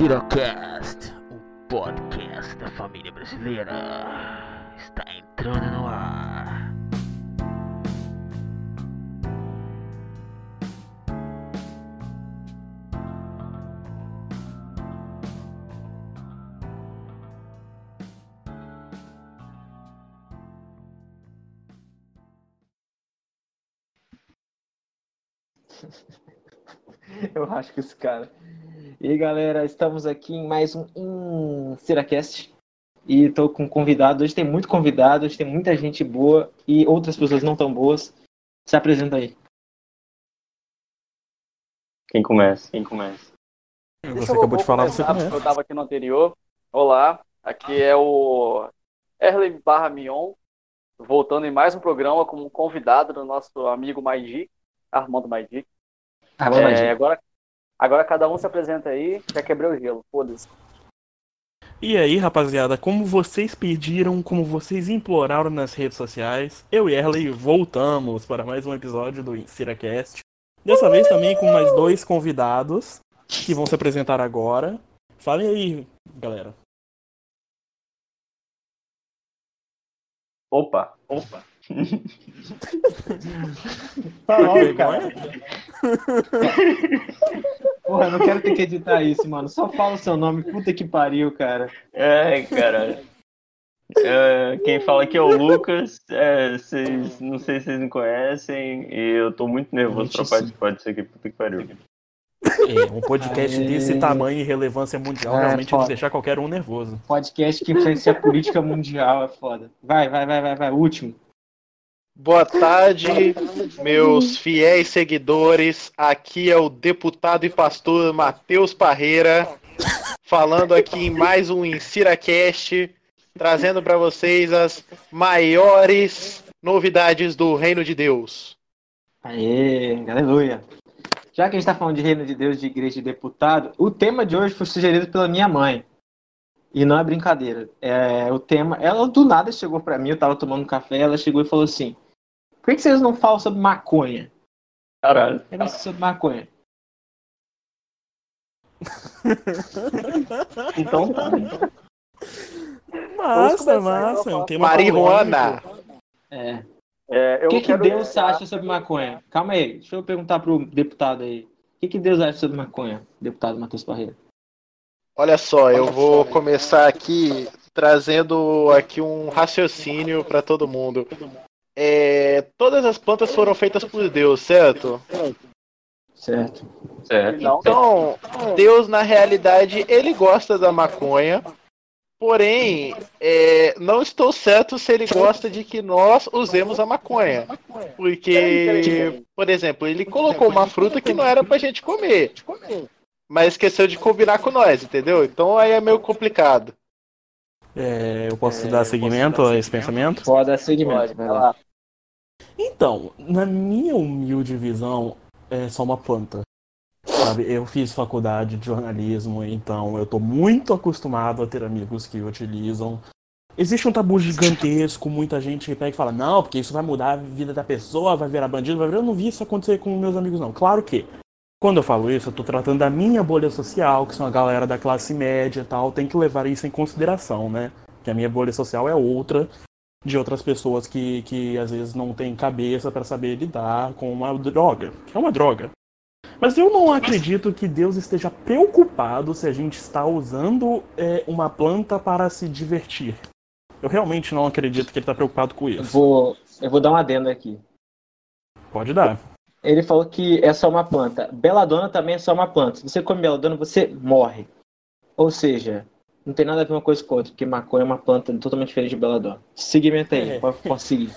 Cirocast, o podcast da família brasileira, está entrando no ar. Eu acho que esse cara. E aí, galera, estamos aqui em mais um Insiracast. E estou com convidado. Hoje tem muito convidado, hoje tem muita gente boa e outras pessoas não tão boas. Se apresenta aí. Quem começa? Quem começa? Você acabou de falar, você começa. Eu estava aqui no anterior. Olá, aqui é o Erlen Barra Mion, voltando em mais um programa como convidado do nosso amigo Maidi, Armando Maidi. Armando Maidi. É, agora, agora cada um se apresenta aí, já quebrei o gelo, foda-se. E aí, rapaziada, como vocês pediram, como vocês imploraram nas redes sociais, eu e Erley voltamos para mais um episódio do Insiracast. Dessa vez também com mais dois convidados que vão se apresentar agora. Falem aí, galera. Opa, opa. Tá logo, cara. Porra, eu não quero ter que editar isso, mano. Só fala o seu nome, puta que pariu, cara. É, cara. É, quem fala aqui é o Lucas. É, vocês, não sei se vocês me conhecem. E eu tô muito nervoso pra participar disso aqui, puta que pariu. É, um podcast Aê. desse tamanho e relevância mundial É, realmente foda. vai deixar qualquer um nervoso. Podcast que influencia a política mundial é foda. Vai, vai, vai, vai, vai. Último. Boa tarde, meus fiéis seguidores. Aqui é o deputado e pastor Matheus Parreira, falando aqui em mais um InsiraCast, trazendo para vocês as maiores novidades do Reino de Deus. Aê, aleluia. Já que a gente tá falando de reino de Deus, de igreja de deputado, o tema de hoje foi sugerido pela minha mãe. E não é brincadeira. É, o tema, ela do nada chegou pra mim, eu tava tomando café, ela chegou e falou assim: Por que, que vocês não falam sobre maconha? Caralho. Sei sobre maconha. Então tá. Massa, começar, massa. então, É um tema Marihuana. É. É, eu O que, que Deus acha sobre maconha? Calma aí, deixa eu perguntar pro deputado aí. O que, que Deus acha sobre maconha, deputado Matheus Parreira? Olha só, eu vou começar aqui trazendo aqui um raciocínio para todo mundo. É, todas as plantas foram feitas por Deus, certo? Certo. Certo. Então, Deus, na realidade, ele gosta da maconha. Porém, é, não estou certo se ele gosta de que nós usemos a maconha. Porque, por exemplo, ele colocou uma fruta que não era pra gente comer. Mas esqueceu de combinar com nós, entendeu? Então aí é meio complicado. É, eu posso dar seguimento a esse pensamento? Pode dar segmento, pode, vai lá. Então, na minha humilde visão, é só uma planta. Sabe, eu fiz faculdade de jornalismo, então eu tô muito acostumado a ter amigos que utilizam. Existe um tabu gigantesco, muita gente que pega e fala, não, porque isso vai mudar a vida da pessoa, vai virar bandido, vai virar. Eu não vi isso acontecer com meus amigos, não. Claro que, quando eu falo isso, eu tô tratando da minha bolha social, que são a galera da classe média e tal, tem que levar isso em consideração, né? Que a minha bolha social é outra de outras pessoas que, que às vezes não têm cabeça para saber lidar com uma droga, que é uma droga. Mas eu não acredito que Deus esteja preocupado se a gente está usando é, uma planta para se divertir. Eu realmente não acredito que ele está preocupado com Eu isso. vou, eu vou dar um adendo aqui. Pode dar. Ele falou que é só uma planta. Beladona também é só uma planta. Se você come beladona, você morre. Ou seja, não tem nada a ver uma coisa com outra, porque maconha é uma planta totalmente diferente de beladona. Segmenta aí, É. pode, pode seguir.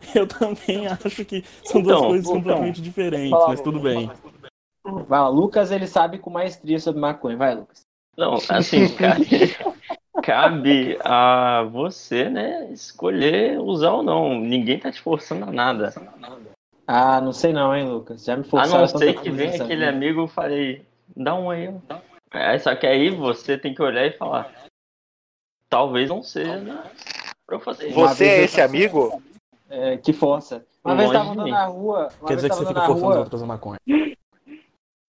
Eu também acho que são duas Então, coisas então, completamente diferentes, fala, mas tudo bem. Vai lá, Lucas, ele sabe com maestria sobre maconha. Vai, Lucas. Não, assim, cabe, cabe a você, né, escolher usar ou não. Ninguém tá te forçando a nada. Ah, não sei não, hein, Lucas. Já me A forçaram não tanta ser que nessa aquele vida. amigo e falei, dá um aí. É, só que aí você tem que olhar e falar, talvez não seja né, pra eu fazer Você é esse amigo? É, que força. Uma Um vez tava andando na rua. Uma Quer vez dizer que tava você fica forçando os rua. outros a maconha.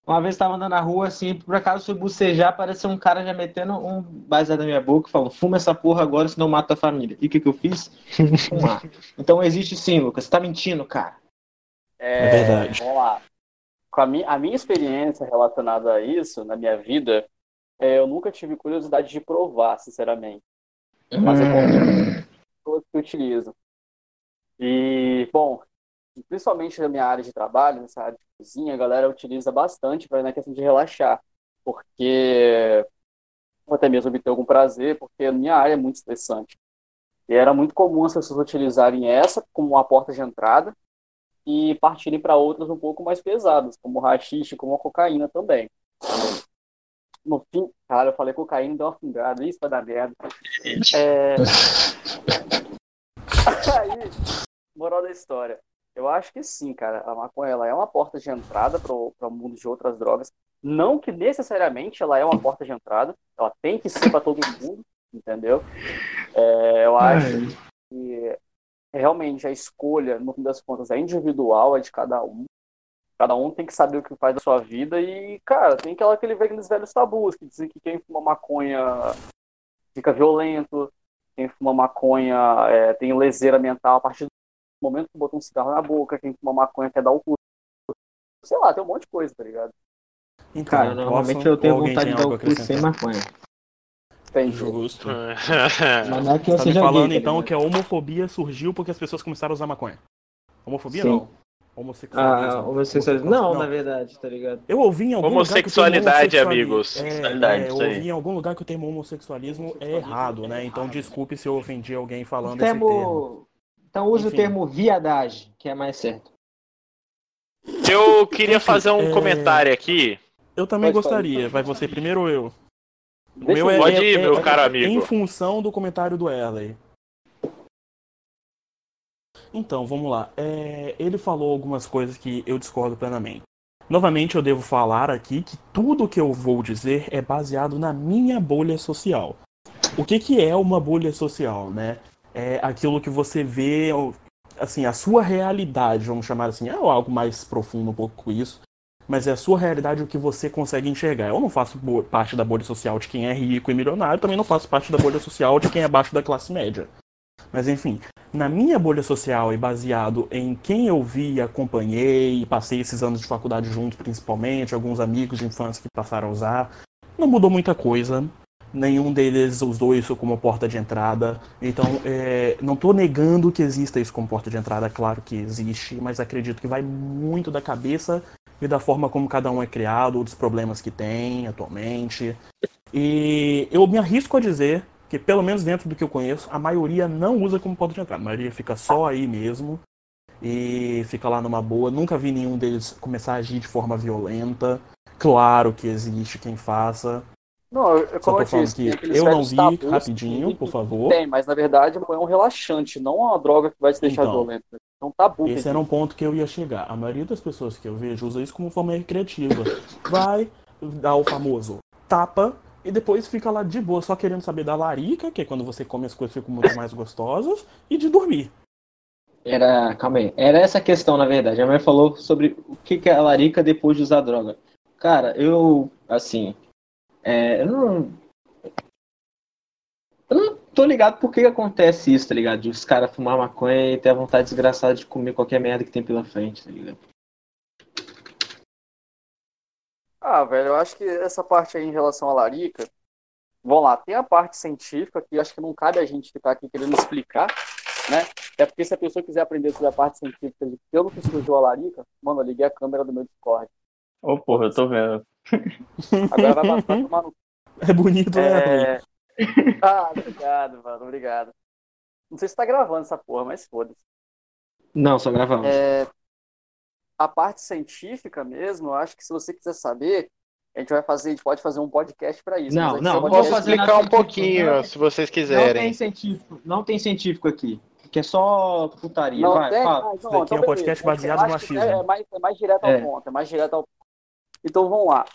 Uma vez estava andando na rua, assim, por acaso fui bucejar, pareceu um cara já metendo um baseado na minha boca, falando, fuma essa porra agora, senão mata a família. E o que, que eu fiz? Fumar. então existe sim, Lucas. Você tá mentindo, cara. É, é verdade. Vamos lá. Com a, minha, a minha experiência relacionada a isso, na minha vida, é, eu nunca tive curiosidade de provar, sinceramente. Mas eu hum. pessoas que utilizam. E, bom, principalmente na minha área de trabalho, nessa área de cozinha, a galera utiliza bastante para na questão de relaxar, porque ou até mesmo obter algum prazer, porque a minha área é muito estressante. E era muito comum as pessoas utilizarem essa como uma porta de entrada e partirem para outras um pouco mais pesadas, como o rachixe, como a cocaína também. No fim, cara, eu falei cocaína, deu uma fungada, isso vai dar merda. É... Aí, moral da história. Eu acho que sim, cara. A maconha ela é uma porta de entrada para o mundo de outras drogas. Não que necessariamente ela é uma porta de entrada. Ela tem que ser para todo mundo, entendeu? É, eu acho que realmente a escolha, no fim das contas, é individual, é de cada um. Cada um tem que saber o que faz da sua vida e, cara, tem aquela, aquele aqueles velhos tabus que dizem que quem fuma maconha fica violento, quem fuma maconha é, tem leseira mental a partir momento que botou um cigarro na boca, quem fuma maconha quer dar o cu. Sei lá, tem um monte de coisa, tá ligado? Então, Cara, normalmente eu tenho vontade de dar o cu sem maconha. Tem justo. Mas não é que você tá falando gay, então que a homofobia surgiu porque as pessoas começaram a usar maconha. Homofobia Sim. não. Homossexualismo. Ah, homossexualismo. Não, não, na verdade, tá ligado? Eu ouvi em algum Homossexualidade, lugar amigos. É, é, eu ouvi em algum lugar que o termo homossexualismo é errado, né? Então desculpe se eu ofendi alguém falando termo... esse termo. Então use Enfim. o termo viadagem, que é mais certo. Eu queria fazer um é... comentário aqui. Eu também pode gostaria. Vai você primeiro ou eu? O meu é, pode ir, é, meu é, caro amigo. Em função do comentário do Erley. Então, vamos lá. É, ele falou algumas coisas que eu discordo plenamente. Novamente, eu devo falar aqui que tudo que eu vou dizer é baseado na minha bolha social. O que, que é uma bolha social, né? É aquilo que você vê, assim, a sua realidade, vamos chamar assim, é algo mais profundo um pouco com isso, mas é a sua realidade o que você consegue enxergar. Eu não faço parte da bolha social de quem é rico e milionário, também não faço parte da bolha social de quem é abaixo da classe média. Mas enfim, na minha bolha social e baseado em quem eu vi, acompanhei, passei esses anos de faculdade juntos, principalmente, alguns amigos de infância que passaram a usar, não mudou muita coisa. Nenhum deles usou isso como porta de entrada. Então, é, não estou negando que exista isso como porta de entrada, claro que existe, mas acredito que vai muito da cabeça e da forma como cada um é criado, dos problemas que tem atualmente. E eu me arrisco a dizer que pelo menos dentro do que eu conheço, a maioria não usa como porta de entrada. A maioria fica só aí mesmo e fica lá numa boa. Nunca vi nenhum deles começar a agir de forma violenta. Claro que existe quem faça. Não, eu, como eu disse, que eu não vi, tabus, rapidinho, por favor. Tem, mas na verdade é um relaxante, não uma droga que vai te deixar então, violento. É um tabu. Esse era um ponto que eu ia chegar. A maioria das pessoas que eu vejo usa isso como forma recreativa. Vai dar o famoso tapa e depois fica lá de boa, só querendo saber da larica, que é quando você come as coisas ficam muito mais gostosas, e de dormir. Era, calma aí, era essa questão, na verdade. A mãe falou sobre o que é a larica depois de usar droga. Cara, eu, assim, é, eu não. Eu não tô ligado por que acontece isso, tá ligado? De os caras fumar maconha e ter a vontade desgraçada de comer qualquer merda que tem pela frente, tá ligado? Ah, velho, eu acho que essa parte aí em relação à larica, vamos lá, tem a parte científica que acho que não cabe a gente ficar aqui querendo explicar, né? É porque se a pessoa quiser aprender sobre a parte científica de pelo que surgiu a larica, mano, eu liguei a câmera do meu Discord. Ô, oh, porra, eu tô vendo. Agora vai, vai tomar no. É bonito, né? É... Ah, obrigado, mano, obrigado. Não sei se tá gravando essa porra, mas foda-se. Não, só gravamos. É a parte científica mesmo, eu acho que se você quiser saber, a gente vai fazer, a gente pode fazer um podcast para isso. Não, não, vou explicar um pouquinho, não, se vocês quiserem. Não tem científico, não tem científico aqui. Que é só putaria. Não, vai, tem, fala. não, Isso daqui então, é um podcast baseado no machismo. É, mais, é mais direto ao é. ponto, é mais direto ao Então vamos lá.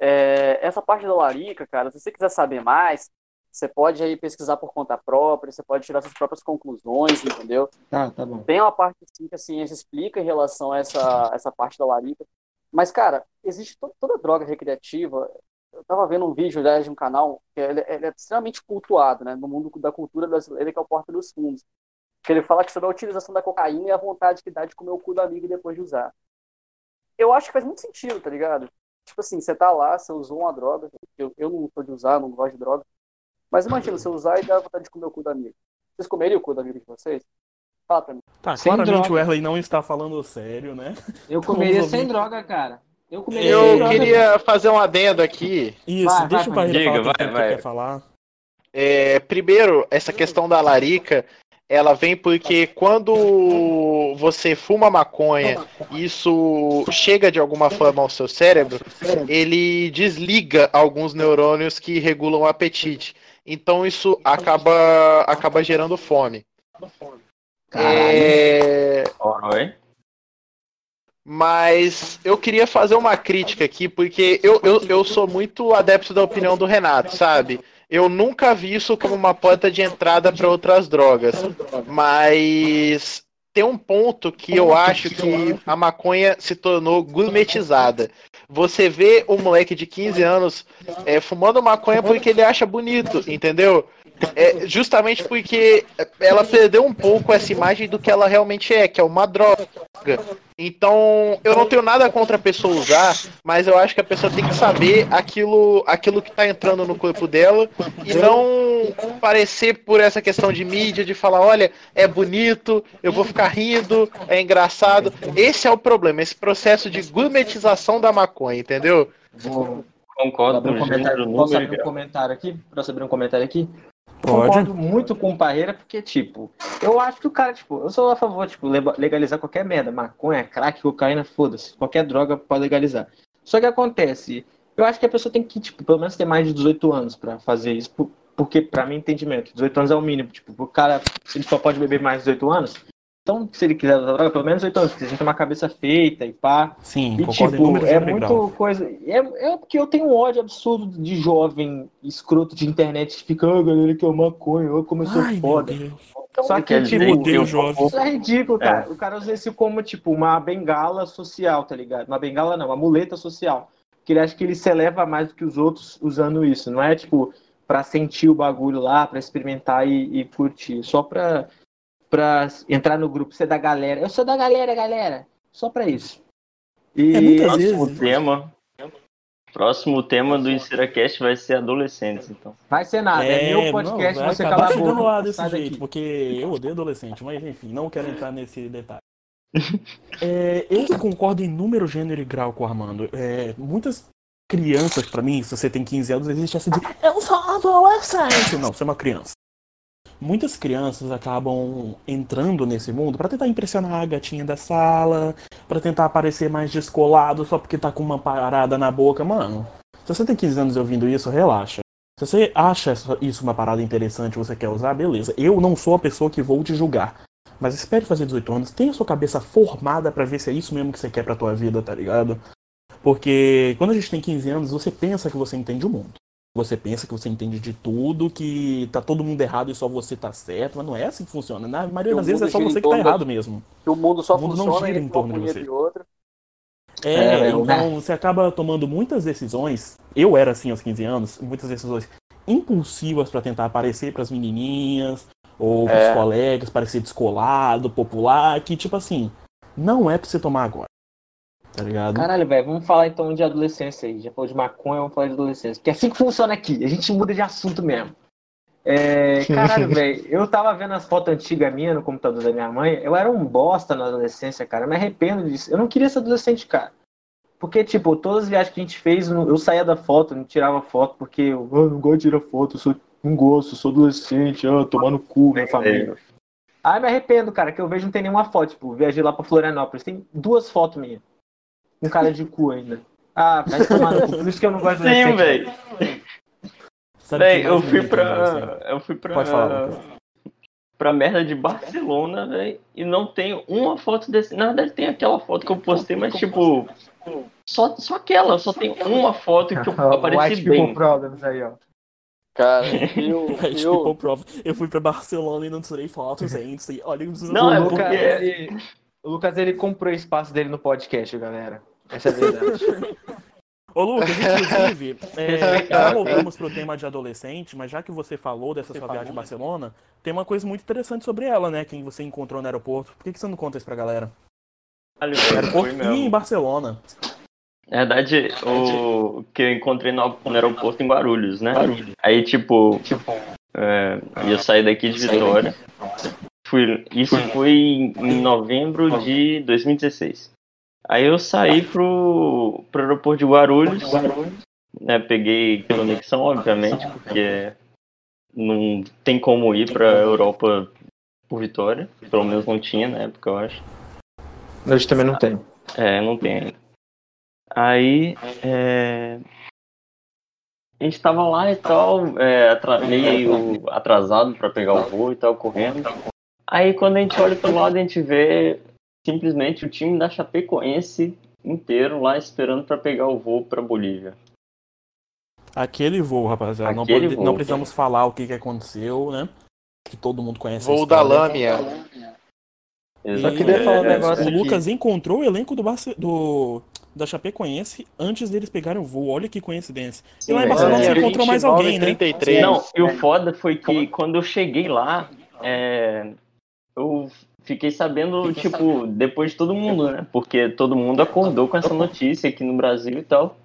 É, essa parte da larica, cara, se você quiser saber mais, você pode aí pesquisar por conta própria, você pode tirar suas próprias conclusões, entendeu? Tá, tá bom. Tem uma parte assim, que a ciência explica em relação a essa, essa parte da larica. Mas, cara, existe to toda droga recreativa. Eu tava vendo um vídeo, aliás, de um canal, que ele, ele, é extremamente cultuado, né? No mundo da cultura brasileira, que é o Porta dos Fundos. Que ele fala que sobre a utilização da cocaína e a vontade que dá de comer o cu do amigo depois de usar. Eu acho que faz muito sentido, tá ligado? Tipo assim, você tá lá, você usou uma droga. Eu, eu não sou de usar, não gosto de droga. Mas imagina, você usar e dá vontade de comer o cu do amigo. Vocês comeriam o cu do amigo de vocês? Fala pra mim. Tá, sem claramente droga. o Erley não está falando sério, né? Eu comeria sem droga, cara. Eu, comeria eu sem queria droga. fazer um adendo aqui. Isso, vai, deixa vai, o Barreira falar vai, que vai. quer falar. É, primeiro, essa questão da larica, ela vem porque quando você fuma maconha, isso chega de alguma forma ao seu cérebro, ele desliga alguns neurônios que regulam o apetite. Então isso acaba, acaba gerando fome. É... Oi. Mas eu queria fazer uma crítica aqui, porque eu, eu, eu sou muito adepto da opinião do Renato, sabe? Eu nunca vi isso como uma porta de entrada para outras drogas. Mas tem um ponto que eu acho que a maconha se tornou gourmetizada. Você vê um moleque de 15 anos é, fumando maconha porque ele acha bonito, entendeu? É justamente porque ela perdeu um pouco essa imagem do que ela realmente é, que é uma droga. Então, eu não tenho nada contra a pessoa usar, mas eu acho que a pessoa tem que saber aquilo, aquilo que está entrando no corpo dela e não parecer por essa questão de mídia, de falar, olha, é bonito, eu vou ficar rindo, é engraçado. Esse é o problema, esse processo de gourmetização da maconha, entendeu? Vou... Concordo com um comentário. Posso abrir um comentário aqui? Posso abrir um comentário aqui? Pode. Concordo muito com o Parreira, porque, tipo, eu acho que o cara, tipo, eu sou a favor, tipo, legalizar qualquer merda. Maconha, crack, cocaína, foda-se. Qualquer droga pode legalizar. Só que acontece, eu acho que a pessoa tem que, tipo, pelo menos ter mais de 18 anos para fazer isso. Porque, pra mim, entendimento, 18 anos é o mínimo. Tipo, o cara, ele só pode beber mais de 18 anos. Então, se ele quiser usar droga, pelo menos 18 anos, porque a gente tem uma cabeça feita e pá. Sim, e, tipo, é muito grau. coisa. É, é porque eu tenho um ódio absurdo de jovem escroto de internet que fica, ah, galera, que é maconha, como eu sou Ai, foda. Então, Só que, tipo, Deus, jovem. isso é ridículo, cara. É. O cara usa isso como, tipo, uma bengala social, tá ligado? Uma bengala não, uma muleta social. Que ele acha que ele se eleva mais do que os outros usando isso. Não é, tipo, pra sentir o bagulho lá, pra experimentar e, e curtir. Só pra pra entrar no grupo, ser da galera. Eu sou da galera, galera. Só pra isso. E é muitas próximo vezes. tema. Próximo tema do InsiraCast vai ser adolescentes, então. Vai ser nada, é, é meu podcast, não, você cala a boca. lá desse jeito, daqui. porque eu odeio adolescente, mas enfim, não quero entrar nesse detalhe. é, eu concordo em número, gênero e grau com o Armando. É, muitas crianças, para mim, se você tem 15 anos, existe essa de eu sou adolescente. Não, você é uma criança muitas crianças acabam entrando nesse mundo para tentar impressionar a gatinha da sala, para tentar parecer mais descolado só porque tá com uma parada na boca. Mano, se você tem 15 anos ouvindo isso, relaxa. Se você acha isso uma parada interessante você quer usar, beleza. Eu não sou a pessoa que vou te julgar. Mas espere fazer 18 anos, tenha sua cabeça formada para ver se é isso mesmo que você quer pra tua vida, tá ligado? Porque quando a gente tem 15 anos, você pensa que você entende o mundo você pensa que você entende de tudo, que tá todo mundo errado e só você tá certo, mas não é assim que funciona. Na maioria das vezes é só você que tá errado mesmo. Que o mundo só o mundo funciona não gira em torno de você. De é, é, então né? você acaba tomando muitas decisões. Eu era assim aos 15 anos, muitas decisões impulsivas para tentar aparecer para as menininhas ou pros é. colegas, parecer descolado, popular, que tipo assim, não é para você tomar agora. Tá ligado? Caralho, velho, vamos falar então de adolescência aí. Já falou de maconha, vamos falar de adolescência. Porque é assim que funciona aqui. A gente muda de assunto mesmo. É, caralho, velho, eu tava vendo as fotos antigas minhas no computador da minha mãe. Eu era um bosta na adolescência, cara. Eu me arrependo disso. Eu não queria ser adolescente, cara. Porque, tipo, todas as viagens que a gente fez, eu saía da foto, não tirava foto, porque eu, oh, não gosto de tirar foto, eu sou, não gosto, sou adolescente, oh, tomando cu, minha família. Aí me arrependo, cara, que eu vejo não tem nenhuma foto. Tipo, viajei lá pra Florianópolis, tem duas fotos minhas um cara de cu ainda. Ah, vai tomar no cu. Por isso que eu não gosto de Sim, velho. Véi, eu fui pra. Eu fui pra. Pode falar, Pra merda de Barcelona, velho. E não tem uma foto desse. Na verdade, tem aquela foto que eu postei, mas tipo. Só, só aquela, só tem uma foto que eu apareci White bem. Problems aí, ó. Cara, eu, eu... eu fui pra Barcelona e não tirei fotos ainda. Olha, não, é porque... Ele, o Lucas ele comprou espaço dele no podcast, galera. Essa é a verdade. Ô Lucas, inclusive, é, já voltamos pro tema de adolescente, mas já que você falou dessa sua viagem em Barcelona, tem uma coisa muito interessante sobre ela, né? Quem você encontrou no aeroporto. Por que, que você não conta isso pra galera? aeroporto e em Barcelona. Na verdade, o que eu encontrei no, no aeroporto em Guarulhos, né? Guarulhos. Aí, tipo, é, ia sair daqui de Vitória. Fui, isso foi em novembro de 2016. Aí eu saí pro, pro aeroporto de Guarulhos, né? Peguei conexão, obviamente, porque não tem como ir pra Europa por Vitória. Pelo menos não tinha na época, eu acho. Hoje também não tem. É, não tem ainda. Aí, é... a gente tava lá e tal, é, meio atrasado para pegar o voo e tal, correndo. Aí quando a gente olha pro lado, a gente vê simplesmente o time da Chapecoense inteiro lá esperando para pegar o voo para Bolívia. Aquele voo, rapaziada. Não, pode, voo, não, precisamos falar o que, que aconteceu, né? Que todo mundo conhece. Voo da Lâmia. Só queria falar um negócio. O Lucas encontrou o elenco do, Barce... do da Chapecoense antes deles pegarem o voo. Olha que coincidência. Sim, e lá em Barcelona é, você encontrou mais alguém, 33. né? Não, e o foda foi que quando eu cheguei lá, é... eu fiquei sabendo, tipo, depois de todo mundo, né? Porque todo mundo acordou com essa notícia aqui no Brasil e tal.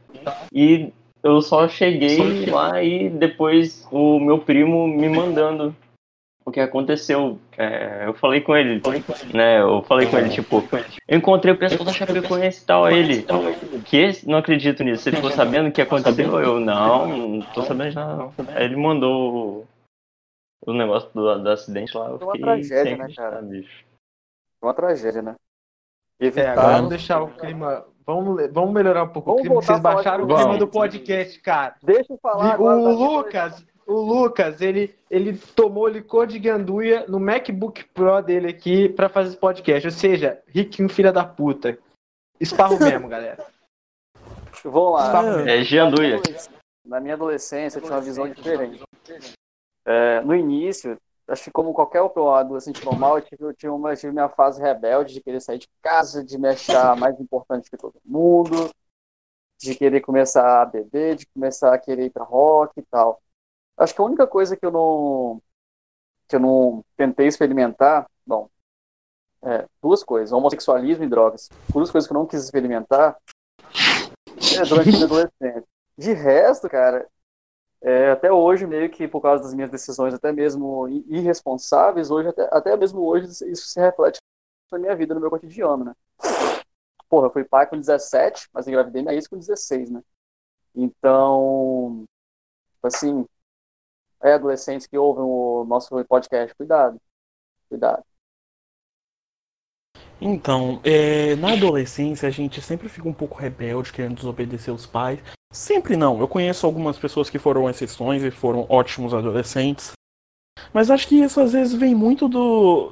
E eu só cheguei lá e depois o meu primo me mandando o que aconteceu. É, eu falei com ele, né? Eu falei com ele, tipo, eu encontrei o pessoal da Chapecoense e tal, ele, que não acredito nisso. Você ficou sabendo o que aconteceu? Eu, não, não tô sabendo de nada, não. Aí ele mandou o negócio do, do acidente lá. Eu Foi uma tragédia, né, cara? Bicho. Foi uma tragédia, né? Evitar... É, agora vamos deixar o clima. Vamos, vamos melhorar um pouco vamos o clima. Vocês baixaram o clima do podcast, cara. Deixa eu falar. O Lucas, o Lucas, ele, ele tomou licor de ganduia no MacBook Pro dele aqui para fazer esse podcast. Ou seja, riquinho filha da puta. Esparro mesmo, galera. Vamos lá. É, ganduia. Na minha adolescência, eu tinha uma visão diferente. É, no início, acho que como qualquer outro adolescente normal, eu tive, eu tive, uma, eu tive minha fase rebelde de querer sair de casa, de me achar mais importante que todo mundo, de querer começar a beber, de começar a querer ir pra rock e tal. Acho que a única coisa que eu não que eu não tentei experimentar, bom, é, duas coisas, homossexualismo e drogas. Duas coisas que eu não quis experimentar é, durante a minha adolescência. De resto, cara, é, até hoje, meio que por causa das minhas decisões, até mesmo irresponsáveis, hoje, até, até mesmo hoje, isso se reflete na minha vida, no meu cotidiano, né? Porra, eu fui pai com 17, mas engravidei minha ex com 16, né? Então, assim, é, adolescentes que ouvem o nosso podcast, cuidado. Cuidado. Então, é, na adolescência a gente sempre fica um pouco rebelde, querendo desobedecer os pais. Sempre não. Eu conheço algumas pessoas que foram exceções e foram ótimos adolescentes. Mas acho que isso às vezes vem muito do.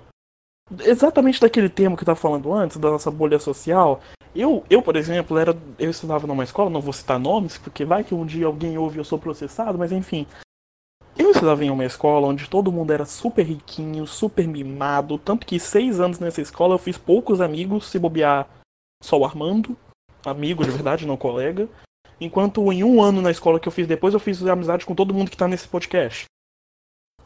Exatamente daquele termo que eu estava falando antes, da nossa bolha social. Eu, eu, por exemplo, era, eu estudava numa escola, não vou citar nomes, porque vai que um dia alguém ouve e eu sou processado, mas enfim. Eu estudava em uma escola onde todo mundo era super riquinho, super mimado, tanto que seis anos nessa escola eu fiz poucos amigos, se bobear só o Armando, amigo de verdade, não colega. Enquanto em um ano na escola que eu fiz depois, eu fiz amizade com todo mundo que tá nesse podcast.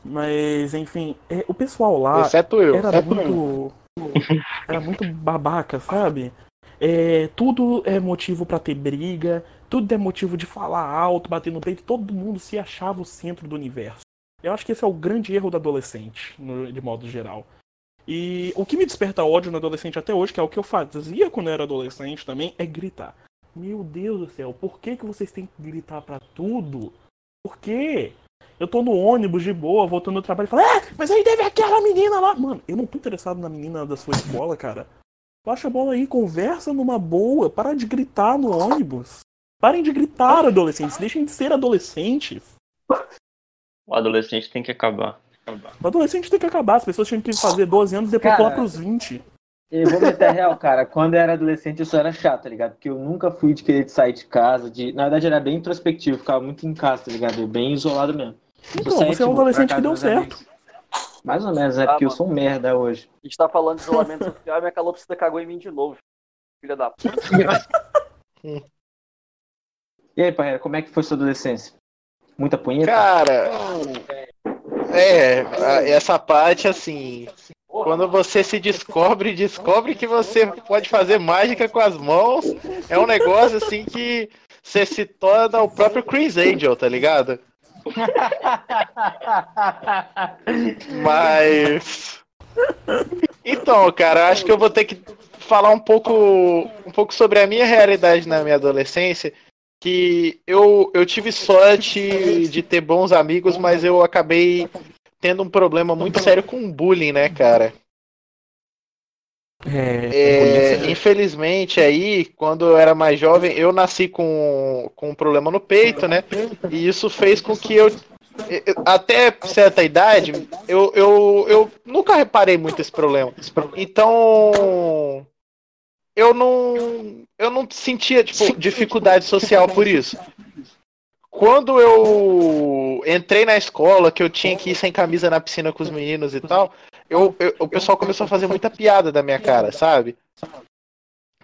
Mas, enfim, é, o pessoal lá Exceto eu. era Exceto muito. Eu. Era muito babaca, sabe? É, tudo é motivo para ter briga, tudo é motivo de falar alto, bater no peito, todo mundo se achava o centro do universo. Eu acho que esse é o grande erro do adolescente, no, de modo geral. E o que me desperta ódio no adolescente até hoje, que é o que eu fazia quando eu era adolescente também, é gritar. Meu Deus do céu, por que, que vocês têm que gritar para tudo? Por quê? Eu tô no ônibus de boa, voltando do trabalho e falo, é, mas aí deve aquela menina lá. Mano, eu não tô interessado na menina da sua escola, cara. Baixa a bola aí, conversa numa boa, para de gritar no ônibus. Parem de gritar, adolescentes. Deixem de ser adolescentes. O adolescente tem que acabar. O adolescente tem que acabar. As pessoas tinham que fazer 12 anos e depois cara, pular pros 20. Eu vou meter a real, cara. Quando eu era adolescente, eu só era chato, tá ligado? Porque eu nunca fui de querer sair de casa. De... Na verdade, era bem introspectivo. Ficava muito em casa, tá ligado? Bem isolado mesmo. Então, você é um tipo, adolescente que deu certo. Amigos. Mais ou menos, é ah, porque mano. eu sou um merda hoje. A gente tá falando de isolamento social e minha calopsita cagou em mim de novo. Filha da puta. E aí, Parreira, como é que foi sua adolescência? Muita punheta? Cara, é, essa parte assim, quando você se descobre, descobre que você pode fazer mágica com as mãos, é um negócio assim que você se torna o próprio Chris Angel, tá ligado? Mas. Então, cara, acho que eu vou ter que falar um pouco, um pouco sobre a minha realidade na minha adolescência. Que eu, eu tive sorte de ter bons amigos, mas eu acabei tendo um problema muito sério com bullying, né, cara? É, é, infelizmente aí, quando eu era mais jovem, eu nasci com, com um problema no peito, né? E isso fez com que eu até certa idade, eu, eu, eu nunca reparei muito esse problema. Então, eu não, eu não sentia tipo, dificuldade social por isso. Quando eu entrei na escola, que eu tinha que ir sem camisa na piscina com os meninos e tal, eu, eu, o pessoal começou a fazer muita piada da minha cara, sabe?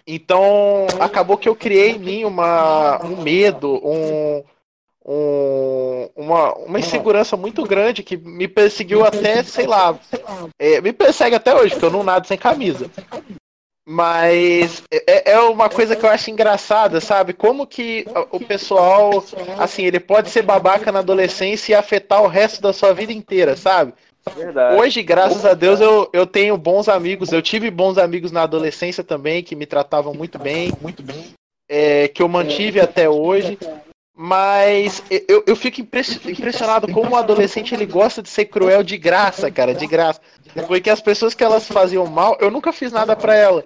Então, acabou que eu criei em mim uma, um medo, um, um, uma, uma insegurança muito grande que me perseguiu até, sei lá, é, me persegue até hoje, porque eu não nado sem camisa. Mas é, é uma coisa que eu acho engraçada, sabe? Como que o pessoal, assim, ele pode ser babaca na adolescência e afetar o resto da sua vida inteira, sabe? Verdade. Hoje, graças a Deus, eu, eu tenho bons amigos. Eu tive bons amigos na adolescência também, que me tratavam muito bem, muito bem. É, que eu mantive até hoje. Mas eu, eu fico impressionado como o adolescente ele gosta de ser cruel de graça, cara, de graça. Porque as pessoas que elas faziam mal, eu nunca fiz nada para ela.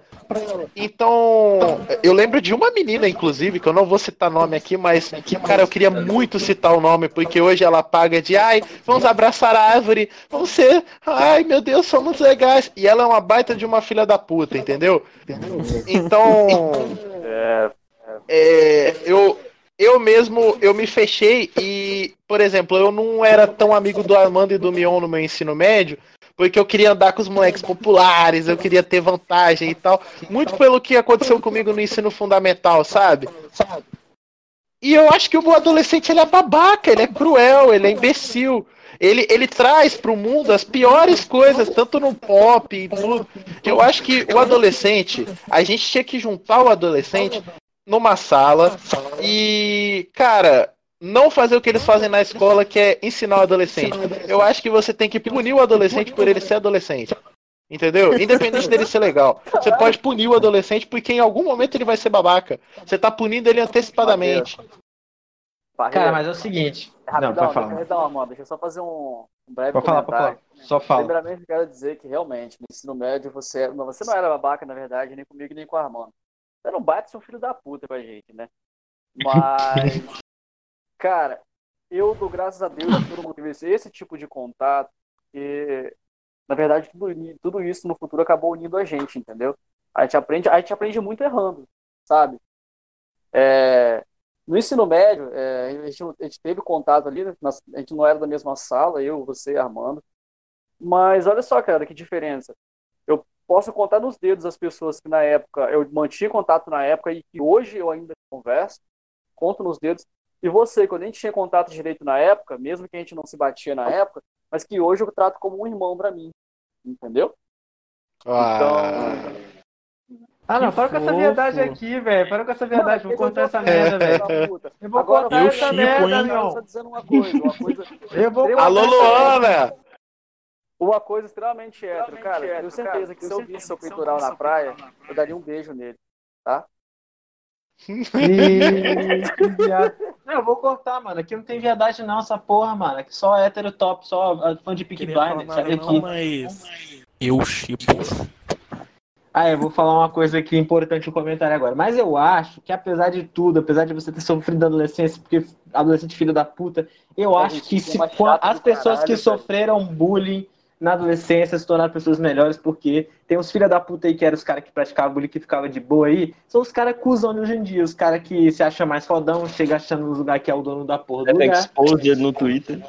Então, eu lembro de uma menina, inclusive, que eu não vou citar nome aqui, mas, cara, eu queria muito citar o nome, porque hoje ela paga de, ai, vamos abraçar a árvore, vamos ser, ai, meu Deus, somos legais. E ela é uma baita de uma filha da puta, entendeu? Então, é, é eu, eu mesmo, eu me fechei e, por exemplo, eu não era tão amigo do Armando e do Mion no meu ensino médio, porque eu queria andar com os moleques populares, eu queria ter vantagem e tal. Muito pelo que aconteceu comigo no ensino fundamental, sabe? E eu acho que o adolescente ele é babaca, ele é cruel, ele é imbecil. Ele, ele traz para o mundo as piores coisas, tanto no pop e tudo. Eu acho que o adolescente, a gente tinha que juntar o adolescente numa sala e, cara, não fazer o que eles fazem na escola, que é ensinar o adolescente. Eu acho que você tem que punir o adolescente por ele ser adolescente. Entendeu? Independente dele ser legal. Você pode punir o adolescente porque em algum momento ele vai ser babaca. Você tá punindo ele antecipadamente. Cara, mas é o seguinte. Rapidão, não, pode falar. Deixa eu, uma, deixa eu só fazer um, breve pode falar, pode falar. Só fala. Primeiramente, eu quero dizer que realmente, no ensino médio, você, você não era babaca, na verdade, nem comigo, nem com a Armando. Você não bate seu filho da puta com a gente, né? Mas, cara, eu dou graças a Deus todo mundo teve esse tipo de contato, e na verdade tudo, tudo isso no futuro acabou unindo a gente, entendeu? A gente aprende, a gente aprende muito errando, sabe? É, no ensino médio, é, a, gente, a, gente, teve contato ali, a gente não era da mesma sala, eu, você, Armando. Mas olha só, cara, que diferença posso contar nos dedos as pessoas que na época eu mantinha contato na época e que hoje eu ainda converso, conto nos dedos. E você, quando a gente tinha contato direito na época, mesmo que a gente não se batia na época, mas que hoje eu trato como um irmão para mim, entendeu? Ah. Então, ah, não, para com essa verdade aqui, velho. Para com essa verdade, vou cortar essa merda, velho. Eu vou cortar essa merda, meu. Eu dizendo uma coisa, uma coisa. Eu vou Alô, Luana! Uma coisa extremamente hétero, cara. Eu tenho certeza que se eu visse seu peitoral na praia, eu daria um beijo nele, tá? não, eu vou cortar, mano. Aqui não tem verdade não, essa porra, mano. Aqui só hétero top, só fã de Peak Blinders, sabe aqui. Mas... Eu chipo. Ah, eu vou falar uma coisa aqui importante no comentário agora. Mas eu acho que apesar de tudo, apesar de você ter sofrido adolescência, porque adolescente filho da puta, eu é, acho que se as pessoas caralho, que sofreram bullying na adolescência se tornar pessoas melhores, porque tem uns filha da puta aí que eram os caras que praticavam bullying que ficava de boa aí, são os caras cuzão hoje em dia, os caras que se acham mais fodão, chega achando no lugar que é o dono da porra do Leva exposed no Twitter.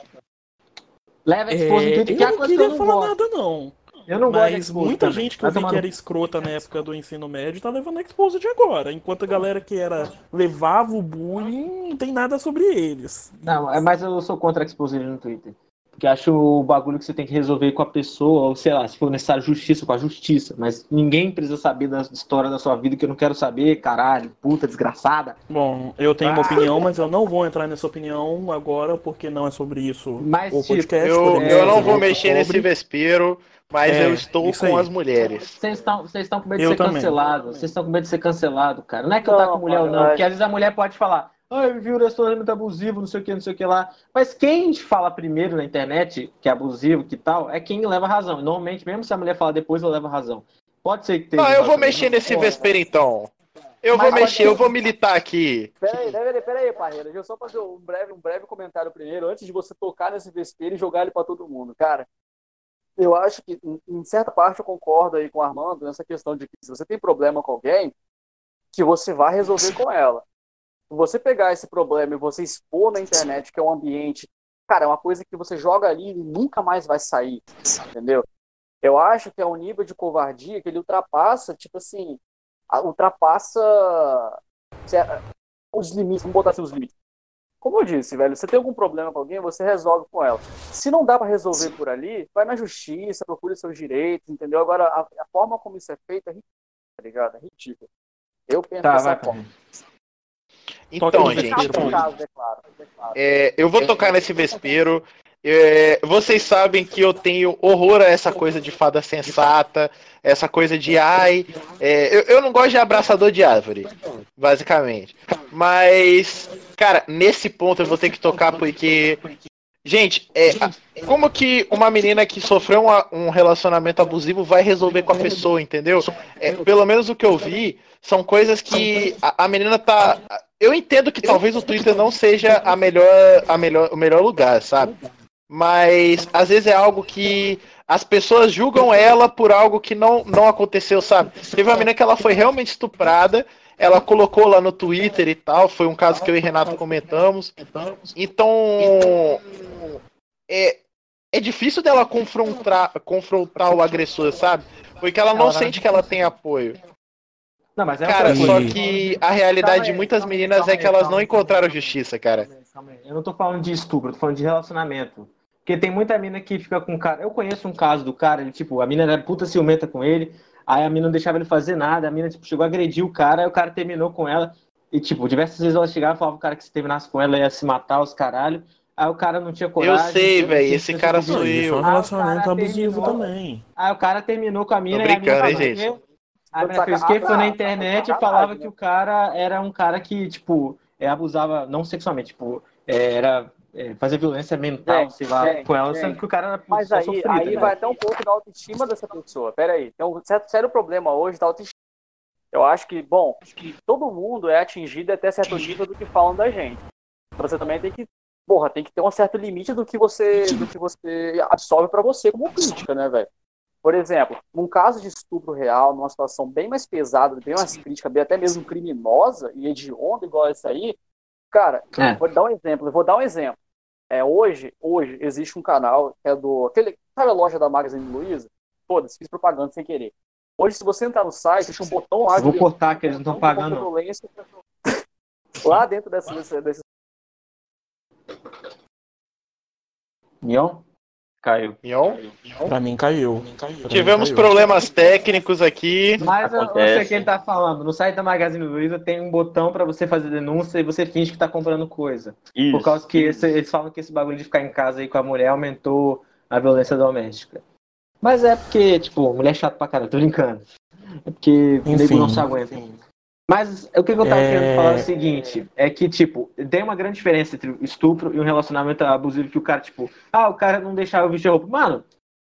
Leva exposed é, no Twitter, que é a coisa que eu não falar gosto. nada não. Eu não Mas gosto muita também. gente que eu vi que era escrota na época do ensino médio tá levando Exposed agora. Enquanto a galera que era levava o bullying, não tem nada sobre eles. Não, é mas eu sou contra Exposed no Twitter. Porque acho o bagulho que você tem que resolver com a pessoa, ou sei lá, se for necessário justiça, com a justiça. Mas ninguém precisa saber da história da sua vida que eu não quero saber, caralho, puta, desgraçada. Bom, eu tenho ah. uma opinião, mas eu não vou entrar nessa opinião agora, porque não é sobre isso mas, o tipo, podcast. Tipo, eu, eu não vou mexer sobre... nesse vespeiro. Mas é, eu estou com aí. as mulheres. Vocês estão, vocês estão com medo de eu ser também. cancelado. Vocês estão com medo de ser cancelado, cara. Não é que eu tá com mulher ou não, porque às vezes a mulher pode falar, Ai, viu o relacionamento abusivo, não sei o que, não sei o que lá. Mas quem fala primeiro na internet que é abusivo, que tal, é quem leva razão. Normalmente, mesmo se a mulher falar depois, ela leva razão. Pode ser que tenha. Não, eu vou mexer nesse vespeiro então. Eu Mas vou mexer, eu vou militar aqui. Peraí, peraí, peraí, parreira. Deixa eu só fazer um breve, um breve comentário primeiro, antes de você tocar nesse vespeiro e jogar ele para todo mundo. Cara, eu acho que, em certa parte, eu concordo aí com o Armando nessa questão de que se você tem problema com alguém, que você vai resolver com ela você pegar esse problema e você expor na internet, que é um ambiente, cara, é uma coisa que você joga ali e nunca mais vai sair, entendeu? Eu acho que é um nível de covardia que ele ultrapassa, tipo assim, ultrapassa os limites, vamos botar assim os limites. Como eu disse, velho, você tem algum problema com alguém, você resolve com ela. Se não dá para resolver por ali, vai na justiça, procure seus direitos, entendeu? Agora, a, a forma como isso é feito é ridículo, tá ligado? É ridículo. Eu penso tá, dessa forma. Então, gente, é, eu vou tocar nesse vespeiro. É, vocês sabem que eu tenho horror a essa coisa de fada sensata, essa coisa de ai. É, eu, eu não gosto de abraçador de árvore, basicamente. Mas, cara, nesse ponto eu vou ter que tocar porque. Gente, é, como que uma menina que sofreu uma, um relacionamento abusivo vai resolver com a pessoa, entendeu? É, pelo menos o que eu vi são coisas que a, a menina tá eu entendo que talvez o Twitter não seja a melhor, a melhor, o melhor lugar, sabe? Mas às vezes é algo que as pessoas julgam ela por algo que não, não aconteceu, sabe? Teve uma menina que ela foi realmente estuprada, ela colocou lá no Twitter e tal, foi um caso que eu e Renato comentamos. Então, é, é difícil dela confrontar, confrontar o agressor, sabe? Porque ela não sente que ela tem apoio. Não, mas é cara, só que a realidade de muitas meninas é que elas não encontraram justiça, cara. Eu não tô falando de estupro, eu tô falando de relacionamento. Porque tem muita mina que fica com o cara. Eu conheço um caso do cara, ele, tipo, a mina era puta ciumenta com ele, aí a mina não deixava ele fazer nada, a mina, tipo, chegou a agredir o cara, aí o cara terminou com ela. E, tipo, diversas vezes ela chegava e falava o cara que se terminasse com ela ia se matar, os caralho. Aí o cara não tinha coragem. Eu sei, velho. Esse cara sou eu. Foi um relacionamento abusivo também. Aí o cara terminou com a mina Tô brincando, e a mina hein, gente? A minha fez o quê? Foi na internet e falava que o cara era um cara que, tipo, é, abusava, não sexualmente, tipo, é, era é, fazer violência mental, é, sei lá, é, com ela, sendo que o cara era Mas aí, aí né? vai até um pouco da autoestima dessa pessoa. Pera aí, tem um certo, sério problema hoje da autoestima. Eu acho que, bom, acho que todo mundo é atingido até certo nível do que falam da gente. Você também tem que, porra, tem que ter um certo limite do que você, do que você absorve para você como crítica, né, velho? Por exemplo, num caso de estupro real, numa situação bem mais pesada, bem mais crítica, bem até mesmo criminosa e hedionda igual essa aí, cara, é. vou dar um exemplo, vou dar um exemplo. É, hoje, hoje existe um canal que é do. Aquele, sabe a loja da Magazine Luiza? Foda-se, fiz propaganda sem querer. Hoje, se você entrar no site, existe um botão lá. Vou cortar, que eles não estão pagando. Lá dentro desse, desse... Mion? Caiu. Mion? Pra mim caiu. Tivemos caiu. problemas técnicos aqui. Mas eu, eu sei o que ele tá falando. No site da Magazine Luiza tem um botão pra você fazer denúncia e você finge que tá comprando coisa. Isso. Por causa que esse, eles falam que esse bagulho de ficar em casa aí com a mulher aumentou a violência doméstica. Mas é porque, tipo, mulher é chato pra caralho, tô brincando. É porque o nego não se aguenta. Mas o que, eu tava é... querendo falar é o seguinte, é que, tipo, tem uma grande diferença entre estupro e um relacionamento abusivo que o cara, tipo, ah, o cara não deixava eu vestir roupa. Mano,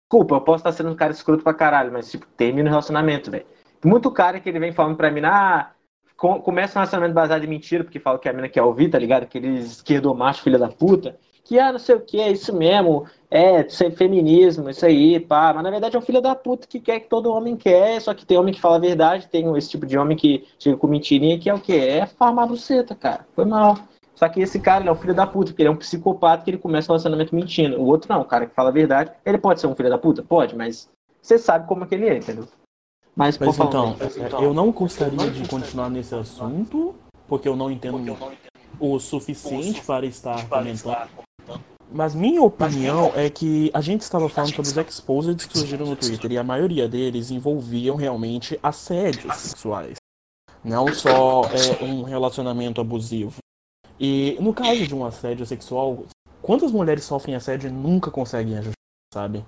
culpa, eu posso estar sendo um cara escroto pra caralho, mas, tipo, termina o relacionamento, velho. Muito cara que ele vem falando pra mim, ah, começa um relacionamento baseado em mentira, porque fala que a mina quer ouvir, tá ligado? Aqueles esquerdomacho, filha da puta que, ah, não sei o que, é isso mesmo, é, ser feminismo, isso aí, pá. Mas na verdade é um filho da puta que quer que todo homem quer, só que tem homem que fala a verdade, tem esse tipo de homem que chega com mentirinha, que é o quê? É farmar buceta, cara. Foi mal. Só que esse cara, ele é um filho da puta, porque ele é um psicopata que ele começa o relacionamento mentindo. O outro não, o cara que fala a verdade, ele pode ser um filho da puta? Pode, mas você sabe como é que ele é, entendeu? Mas, Mas então, então, eu não gostaria de continuar nesse assunto, porque eu não entendo o suficiente para estar comentando. Mas minha opinião é que a gente estava falando sobre os exposed que surgiram no Twitter e a maioria deles envolviam realmente assédios sexuais. Não só é, um relacionamento abusivo. E no caso de um assédio sexual, quantas mulheres sofrem assédio e nunca conseguem ajustar, sabe?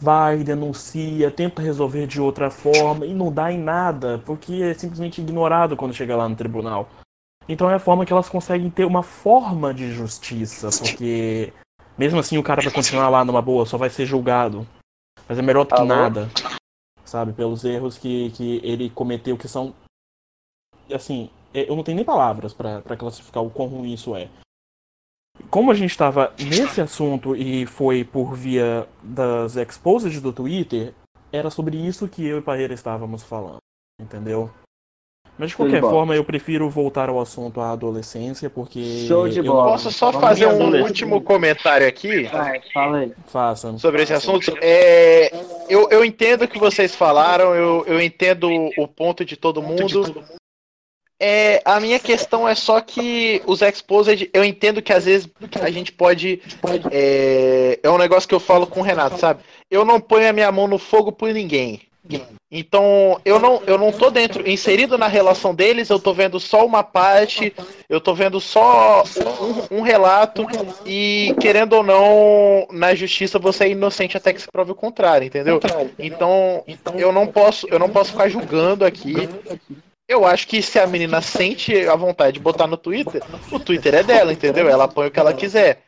Vai, denuncia, tenta resolver de outra forma e não dá em nada, porque é simplesmente ignorado quando chega lá no tribunal. Então é a forma que elas conseguem ter uma forma de justiça, porque mesmo assim, o cara vai continuar lá numa boa, só vai ser julgado. Mas é melhor do que nada. Sabe? Pelos erros que, que ele cometeu, que são. Assim, é, eu não tenho nem palavras para classificar o quão ruim isso é. Como a gente estava nesse assunto e foi por via das exposes do Twitter, era sobre isso que eu e Parreira estávamos falando. Entendeu? Mas de qualquer forma, eu prefiro voltar ao assunto à adolescência, porque. Show de bola. Posso só Vamos fazer um último comentário aqui? Vai, fala aí. Faça. Sobre esse assunto. É, eu, eu entendo o que vocês falaram, eu, eu entendo o ponto de todo mundo. É, a minha questão é só que os exposed, eu entendo que às vezes a gente pode. É, é um negócio que eu falo com o Renato, sabe? Eu não ponho a minha mão no fogo por ninguém. Então, eu não, eu não tô dentro, inserido na relação deles, eu tô vendo só uma parte, eu tô vendo só um, um, relato, e querendo ou não, na justiça você é inocente até que se prove o contrário, entendeu? Então, eu não posso, eu não posso ficar julgando aqui. Eu acho que se a menina sente a vontade de botar no Twitter, o Twitter é dela, entendeu? Ela põe o que ela quiser.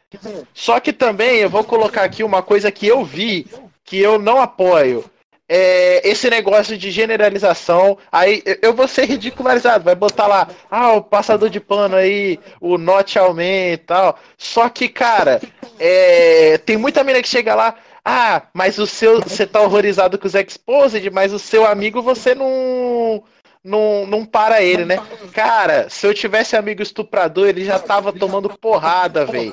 Só que também eu vou colocar aqui uma coisa que eu vi, que eu não apoio é, esse negócio de generalização, aí eu vou ser ridicularizado, vai botar lá, ah, o passador de pano aí, o note aumenta e tal. Só que, cara, é, tem muita mina que chega lá, ah, mas o seu, você tá horrorizado com os exposed, mas o seu amigo você não não, não para ele, né? Cara, se eu tivesse amigo estuprador, ele já tava tomando porrada, velho.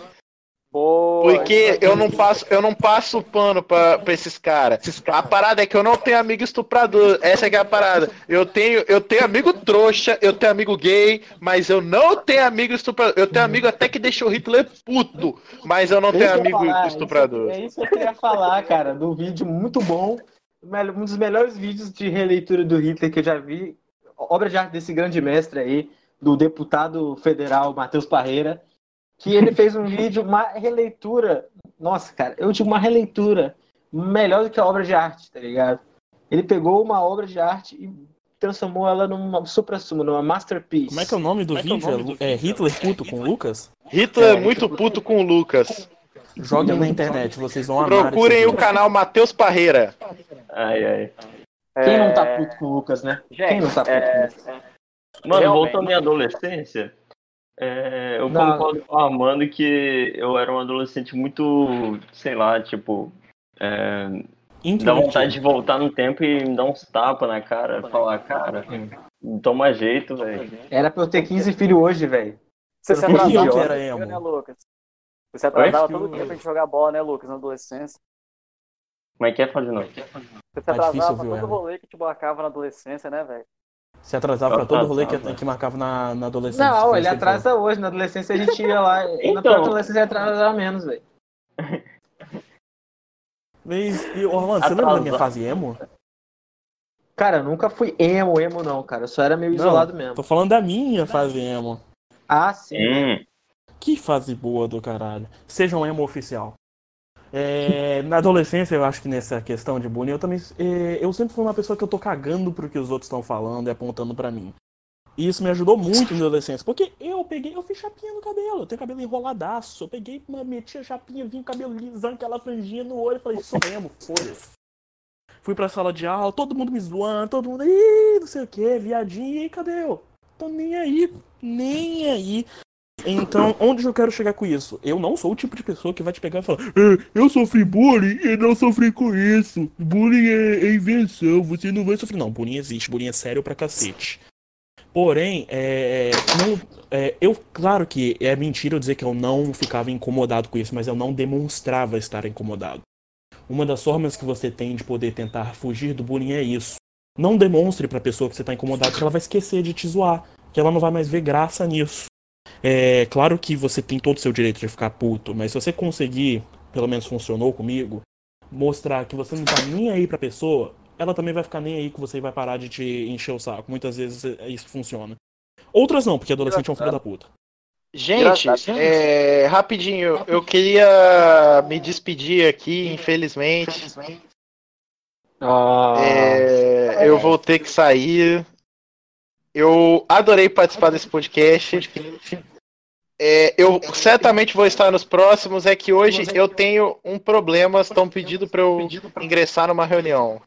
Boa, Porque eu não passo, eu não passo pano pra, pra esses caras. A parada é que eu não tenho amigo estuprador. Essa é a parada. Eu tenho, eu tenho amigo trouxa, eu tenho amigo gay, mas eu não tenho amigo estuprador. Eu tenho amigo até que deixa o Hitler puto, mas eu não tenho amigo falar, estuprador. Isso, é isso que eu queria falar, cara, do vídeo muito bom. Um dos melhores vídeos de releitura do Hitler que eu já vi. Obra de arte desse grande mestre aí, do deputado federal Matheus Parreira que ele fez um vídeo, uma releitura. Nossa, cara, eu digo uma releitura melhor do que a obra de arte, tá ligado? Ele pegou uma obra de arte e transformou ela numa supra-sumo, numa masterpiece. Como é que é o nome do, é vídeo? É, nome do é, Hitler puto com Lucas? Hitler é, muito puto com o Lucas. Joguem na internet, vocês vão amar. Procurem o canal Matheus Parreira. Ai, ai. Quem não tá puto com o Lucas, né? Gente, Quem não tá puto é... com o Lucas? Mano, voltando à minha adolescência, é, eu não. concordo com a Amanda que eu era um adolescente muito, sei lá, tipo. É, dá vontade de voltar no tempo e me dar uns tapas na cara. Falar, cara, toma jeito, velho. Era pra eu ter 15 filhos hoje, velho. Você se atrasava era emo. né, Lucas? Você se atrasava todo dia pra gente jogar bola, né, Lucas, na adolescência. Como é que é fazer não? Você se tá atrasava pra todo rolê que te marcava na adolescência, né, velho? Se atrasava pra todo rolê que, que marcava na, na adolescência. Não, ele atrasa ele hoje. Na adolescência a gente ia lá. então... Na adolescência atrasava menos, velho. Mas, e, Orlando, você lembra da minha fase emo? Cara, eu nunca fui emo, emo não, cara. Eu só era meio não, isolado mesmo. Tô falando da minha fase emo. Ah, sim. Hum. Que fase boa do caralho. Seja um emo oficial. É, na adolescência, eu acho que nessa questão de bullying, eu também. É, eu sempre fui uma pessoa que eu tô cagando pro que os outros estão falando e apontando para mim. E isso me ajudou muito na adolescência, porque eu peguei, eu fiz chapinha no cabelo, eu tenho cabelo enroladaço, eu peguei, meti a chapinha, vim o cabelo lisando, aquela franjinha no olho, falei, isso mesmo, foda-se. Fui pra sala de aula, todo mundo me zoando, todo mundo, ih, não sei o que, viadinho, e cadê eu? Tô nem aí, nem aí. Então, onde eu quero chegar com isso? Eu não sou o tipo de pessoa que vai te pegar e falar é, eu sofri bullying e não sofri com isso. Bullying é, é, invenção, você não vai sofrer. Não, bullying existe, bullying é sério pra cacete. Porém, é, não, é, eu, claro que é mentira eu dizer que eu não ficava incomodado com isso, mas eu não demonstrava estar incomodado. Uma das formas que você tem de poder tentar fugir do bullying é isso. Não demonstre pra pessoa que você tá incomodado que ela vai esquecer de te zoar, que ela não vai mais ver graça nisso. É claro que você tem todo o seu direito de ficar puto, mas se você conseguir, pelo menos funcionou comigo, mostrar que você não tá nem aí pra pessoa, ela também vai ficar nem aí que você vai parar de te encher o saco. Muitas vezes é, isso funciona. Outras não, porque adolescente é um filho da puta. Gente, é, rapidinho, eu queria me despedir aqui, infelizmente. Ah, É, eu vou ter que sair. Eu adorei participar desse podcast. É, eu certamente vou estar nos próximos. É que hoje eu tenho um problema. Estão pedindo para eu ingressar numa reunião.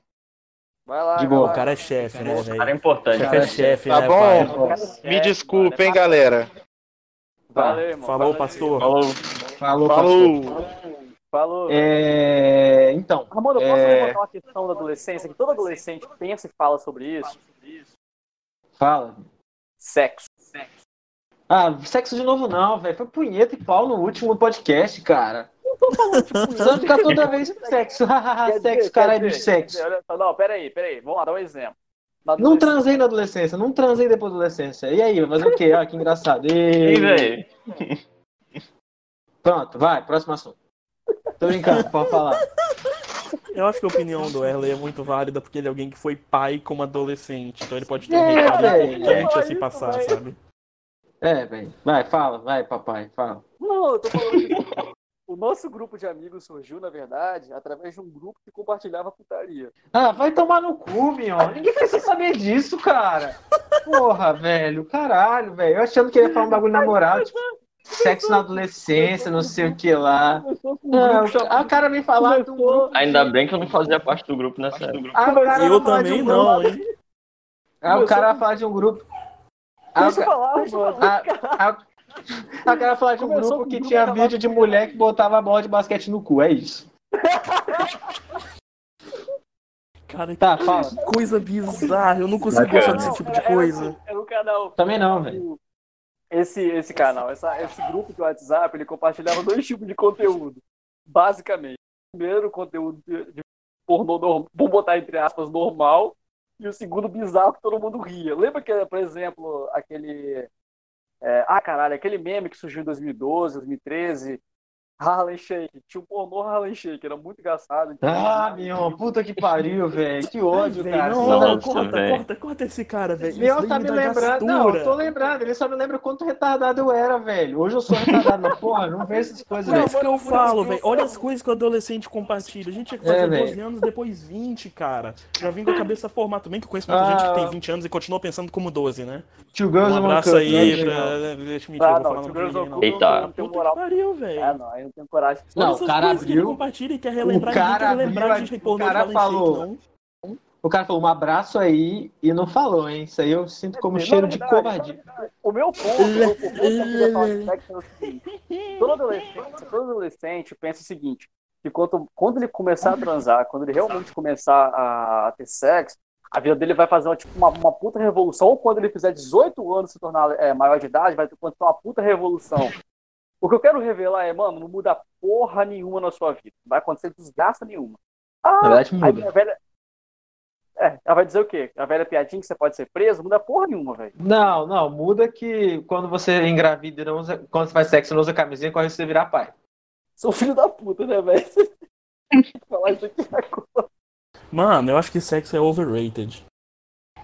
Vai lá, De vai boa, lá. O cara é chefe, né, Cara é importante. Chefe é chefe, Tá né, bom? pai? Me desculpem, galera. Valeu, irmão. Falou, pastor. Falou. falou, Falou. Falou. É, então, Ramon, eu posso É. levantar uma questão da adolescência, que todo adolescente pensa e fala sobre isso? Fala. Sexo. Ah, sexo de novo não, velho. Foi punheta e pau no último podcast, cara. Você vai ficar toda vez sexo. dizer, sexo, caralho de dizer, sexo. dizer, olha Não, peraí, peraí. Vamos lá, dar um exemplo. Não transei na adolescência, não transei depois da adolescência. E aí, vai fazer o quê? Olha que engraçado. E... Velho. Pronto, vai, próximo assunto. Tô brincando, pode falar. Eu acho que a opinião do Erley é muito válida porque ele é alguém que foi pai como adolescente. Então ele pode ter um É, recado velho. importante a se passar, velho. sabe? É, velho. Vai, fala, vai, papai, fala. Não, eu tô falando que o nosso grupo de amigos surgiu, na verdade, através de um grupo que compartilhava putaria. Ah, vai tomar no cu, Mion. Ninguém precisa saber disso, cara. Porra, velho. Caralho, velho. Eu achando que ele ia falar um bagulho na moral, tipo, sexo na adolescência, não sei o que lá. Não, ah, o cara vem falar um grupo. Ainda bem que eu não fazia parte do grupo nessa época. Ah, o cara Eu também um não, hein? Ah, o cara falar de um grupo. Ah, o Deixa eu falar, mano. ah, ah, o cara falar de um Começou grupo que grupo tinha vídeo de mulher que botava a bola de basquete no cu, é isso. Cara, que Tá, fala. coisa bizarra. Eu não consigo gostar desse tipo de coisa. Era um canal. Também não, velho. Esse, esse canal, essa, esse grupo do WhatsApp, ele compartilhava dois tipos de conteúdo. Basicamente. Primeiro, conteúdo de, de pornô normal, botar entre aspas, normal. E o segundo, bizarro, que todo mundo ria. Lembra que, por exemplo, aquele. é, ah, caralho, aquele meme que surgiu em 2012, 2013. Harlem Shake. Tinha um pornô Harlem Shake, era muito engraçado. Ah, Mion, puta que pariu, velho. Que ódio, Velho, cara. não, não, corta, velho. corta, corta esse cara, velho. Mion Isso tá me lembrando. Não, eu tô lembrando. Ele só me lembra quanto retardado eu era, velho. Hoje eu sou retardado, mas porra, não vejo essas coisas, Por velho. isso que eu falo, velho. Olha as coisas que o adolescente compartilha. A gente tinha que fazer É, velho. 12 anos, depois 20, cara. Já vim com a cabeça formada. Também que eu conheço muita Ah. gente que tem 20 anos e continua pensando como 12, né? Two girls Um abraço aí né, pra. Deixa eu mentir, Ah, eu vou não, falar no não. Eita. não tem Puta que pariu, velho. É, não, não tenho coragem. Não, o cara abriu- compartilha e quer relembrar. o cara quer relembrar abriu de a- pornô o cara falou. não. O cara falou um abraço aí e não falou, hein? Isso aí eu sinto como Na cheiro de covardia. O meu ponto, o meu ponto é o seguinte: todo adolescente, todo adolescente pensa o seguinte: que quando, quando ele começar a transar, quando ele realmente começar a ter sexo, a vida dele vai fazer uma, tipo, uma, uma puta revolução. Ou quando ele fizer 18 anos se tornar é, maior de idade, vai acontecer uma puta revolução. O que eu quero revelar é, mano, não muda porra nenhuma na sua vida. Não vai acontecer desgraça nenhuma. Ah, Na verdade, muda. a velha. É, ela vai dizer o quê? A velha piadinha que você pode ser preso? Não muda porra nenhuma, velho. Não, não, muda que quando você engravida e não usa. Quando você faz sexo e não usa camisinha, corre você virar pai. Sou filho da puta, né, velho? Falar isso aqui agora. Mano, eu acho que sexo é overrated.